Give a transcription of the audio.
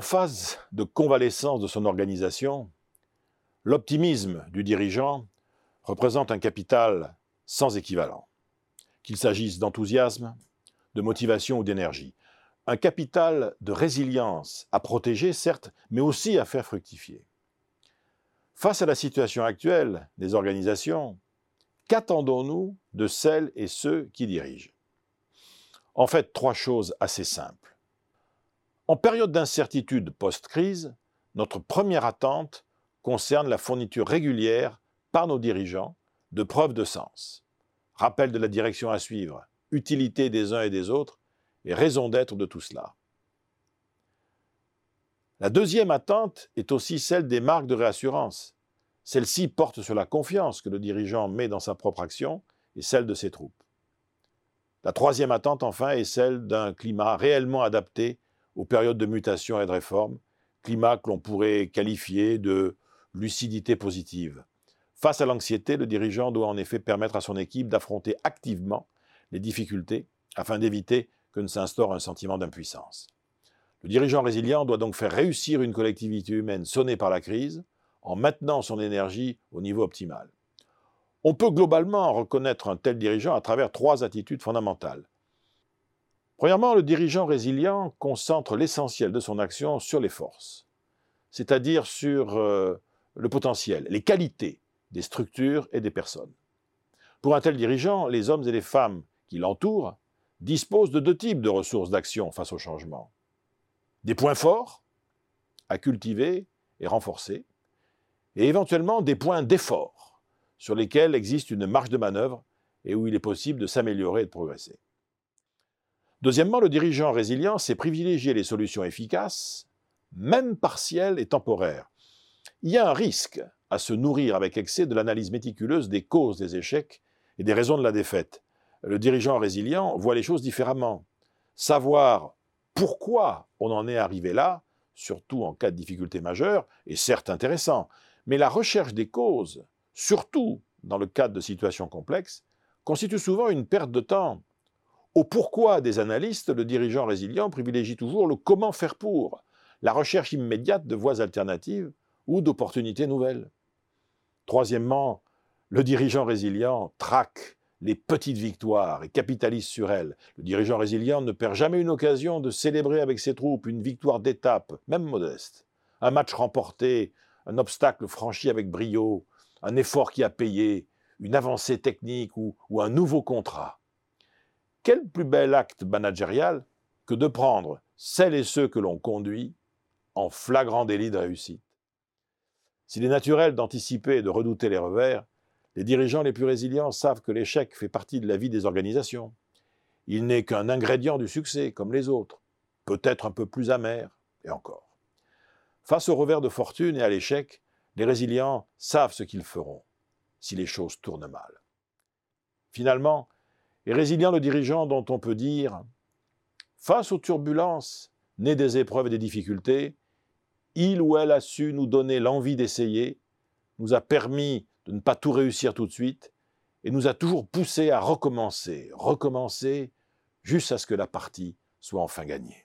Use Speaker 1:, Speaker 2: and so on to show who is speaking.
Speaker 1: phase de convalescence de son organisation, l'optimisme du dirigeant représente un capital sans équivalent, qu'il s'agisse d'enthousiasme, de motivation ou d'énergie. Un capital de résilience à protéger, certes, mais aussi à faire fructifier. Face à la situation actuelle des organisations, qu'attendons-nous de celles et ceux qui dirigent? En fait, trois choses assez simples. En période d'incertitude post-crise, notre première attente concerne la fourniture régulière par nos dirigeants de preuves de sens, rappel de la direction à suivre, utilité des uns et des autres et raison d'être de tout cela. La deuxième attente est aussi celle des marques de réassurance. Celle-ci porte sur la confiance que le dirigeant met dans sa propre action et celle de ses troupes. La troisième attente, enfin, est celle d'un climat réellement adapté aux périodes de mutation et de réforme, climat que l'on pourrait qualifier de lucidité positive. Face à l'anxiété, le dirigeant doit en effet permettre à son équipe d'affronter activement les difficultés afin d'éviter que ne s'instaure un sentiment d'impuissance. Le dirigeant résilient doit donc faire réussir une collectivité humaine sonnée par la crise en maintenant son énergie au niveau optimal. On peut globalement reconnaître un tel dirigeant à travers trois attitudes fondamentales. Premièrement, le dirigeant résilient concentre l'essentiel de son action sur les forces, c'est-à-dire sur euh, le potentiel, les qualités des structures et des personnes. Pour un tel dirigeant, les hommes et les femmes qui l'entourent disposent de deux types de ressources d'action face au changement. Des points forts à cultiver et renforcer, et éventuellement des points d'effort sur lesquels existe une marge de manœuvre et où il est possible de s'améliorer et de progresser. Deuxièmement, le dirigeant résilient sait privilégier les solutions efficaces, même partielles et temporaires. Il y a un risque à se nourrir avec excès de l'analyse méticuleuse des causes des échecs et des raisons de la défaite, le dirigeant résilient voit les choses différemment. Savoir pourquoi on en est arrivé là, surtout en cas de difficulté majeure, est certes intéressant, mais la recherche des causes, surtout dans le cadre de situations complexes, constitue souvent une perte de temps. Au pourquoi des analystes, le dirigeant résilient privilégie toujours le comment faire pour, la recherche immédiate de voies alternatives ou d'opportunités nouvelles. Troisièmement, le dirigeant résilient traque les petites victoires et capitalise sur elles. Le dirigeant résilient ne perd jamais une occasion de célébrer avec ses troupes une victoire d'étape, même modeste. Un match remporté, un obstacle franchi avec brio, un effort qui a payé, une avancée technique ou, ou un nouveau contrat. Quel plus bel acte managérial que de prendre celles et ceux que l'on conduit en flagrant délit de réussite. S'il est naturel d'anticiper et de redouter les revers, les dirigeants les plus résilients savent que l'échec fait partie de la vie des organisations. Il n'est qu'un ingrédient du succès, comme les autres, peut-être un peu plus amer, et encore. Face au revers de fortune et à l'échec, les résilients savent ce qu'ils feront si les choses tournent mal. Finalement, est résilient le dirigeant dont on peut dire Face aux turbulences nées des épreuves et des difficultés, il ou elle a su nous donner l'envie d'essayer, nous a permis de ne pas tout réussir tout de suite, et nous a toujours poussé à recommencer, recommencer, jusqu'à ce que la partie soit enfin gagnée.